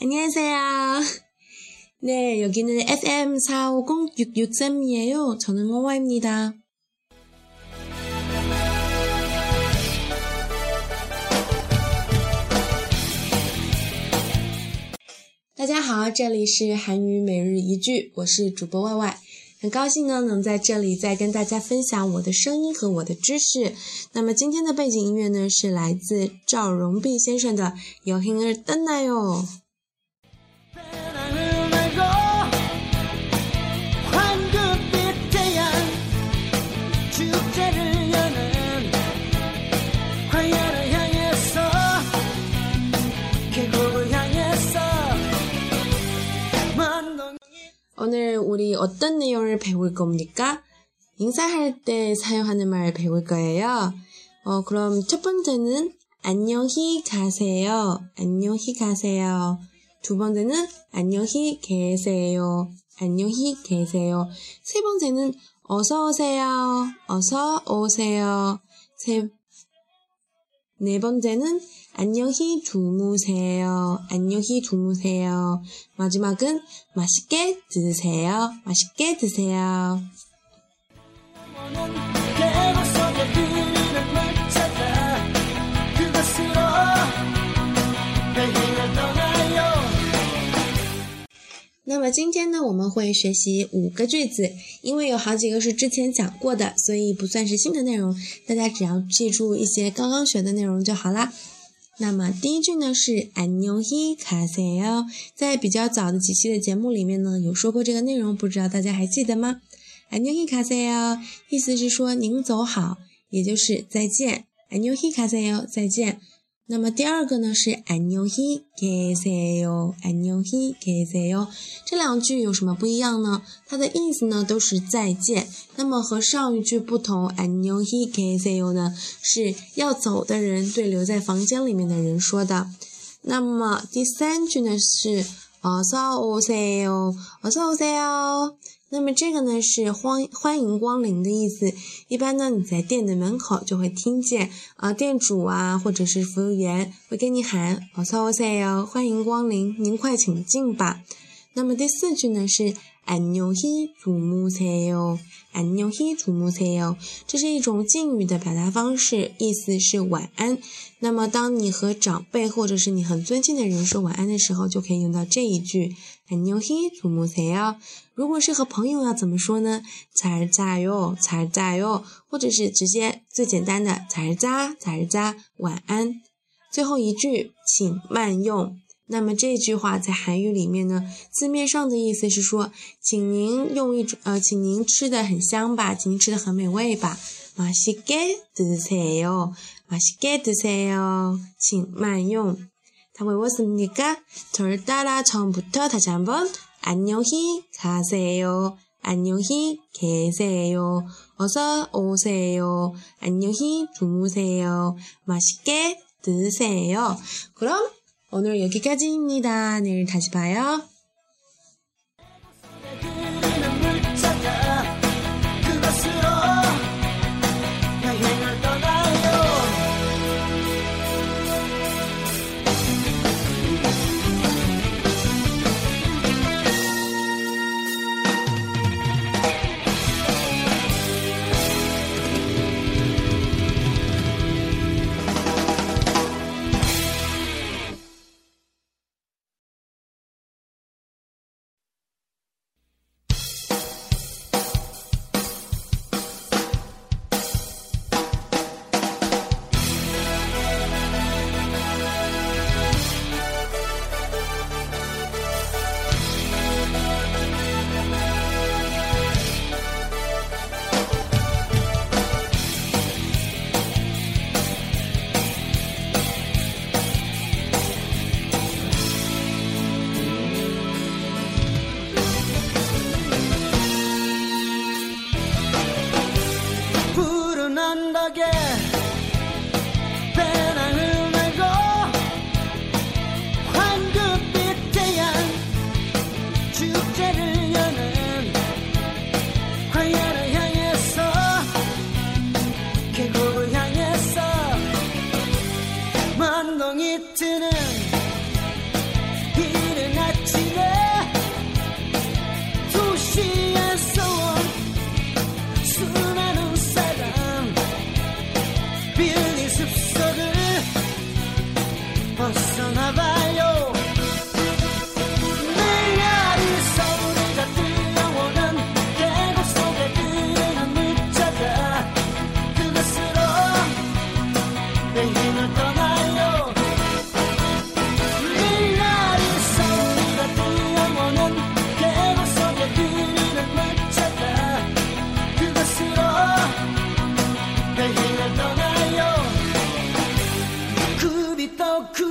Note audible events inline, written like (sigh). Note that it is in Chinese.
안녕하세요. (laughs) 네, 여기는 FM 450663이에요. 저는 워와입니다. 大家好，这里是韩语每日一句，我是主播 Y Y，很高兴呢能在这里再跟大家分享我的声音和我的知识。那么今天的背景音乐呢是来自赵荣弼先生的《여행을떠나요》。 어떤 내용을 배울 겁니까? 인사할 때 사용하는 말 배울 거예요. 어, 그럼 첫 번째는 안녕히 가세요. 안녕히 가세요. 두 번째는 안녕히 계세요. 안녕히 계세요. 세 번째는 어서 오세요. 어서 오세요. 세, 네 번째는 안녕히 주무세요. 안녕히 주무세요. 마지막은 맛있게 드세요. 맛있게 드세요. 那么今天呢，我们会学习五个句子，因为有好几个是之前讲过的，所以不算是新的内容。大家只要记住一些刚刚学的内容就好啦。那么第一句呢是안녕히가세 요， 在比较早的几期的节目里面呢有说过这个内容，不知道大家还记得吗？안녕히가세 요， 意思是说您走好，也就是再见。안녕히가세 요， 再见。 那么第二个呢是안녕히계세 요， 안녕히계세 요。 这两句有什么不一样呢？它的意思呢都是再见。那么和上一句不同，안녕히계세요呢是要走的人对留在房间里面的人说的。那么第三句呢是어서오세 요， 어서오세 요。 那么这个呢是欢欢迎光临的意思。一般呢你在店的门口就会听见啊店主啊或者是服务员会跟你喊어서오세 요， 欢迎光临，您快请进吧。那么第四句呢是 안녕히주무세 요， 안녕히주무세 요， 这是一种敬语的表达方式，意思是晚安。那么当你和长辈或者是你很尊敬的人说晚安的时候，就可以用到这一句안녕히주무세 요。 如果是和朋友要怎么说呢？잘자 요， 잘자 요， 或者是直接最简单的잘 자， 잘 자， 晚安。最后一句，请慢用。 那么这句话在韩语里面呢，字面上的意思是说，请您用一种呃，请您吃的很香吧，请您吃的很美味吧。맛있게드세 요， 맛있게드세 요， 请慢用。다외웠습니까절따라처음부터다시한번 안녕히가세 요， 안녕히계세 요， 어서오세 요， 안녕히주무세 요， 맛있게드세 요。 그럼 오늘 여기까지입니다. 내일 다시 봐요. again. 僕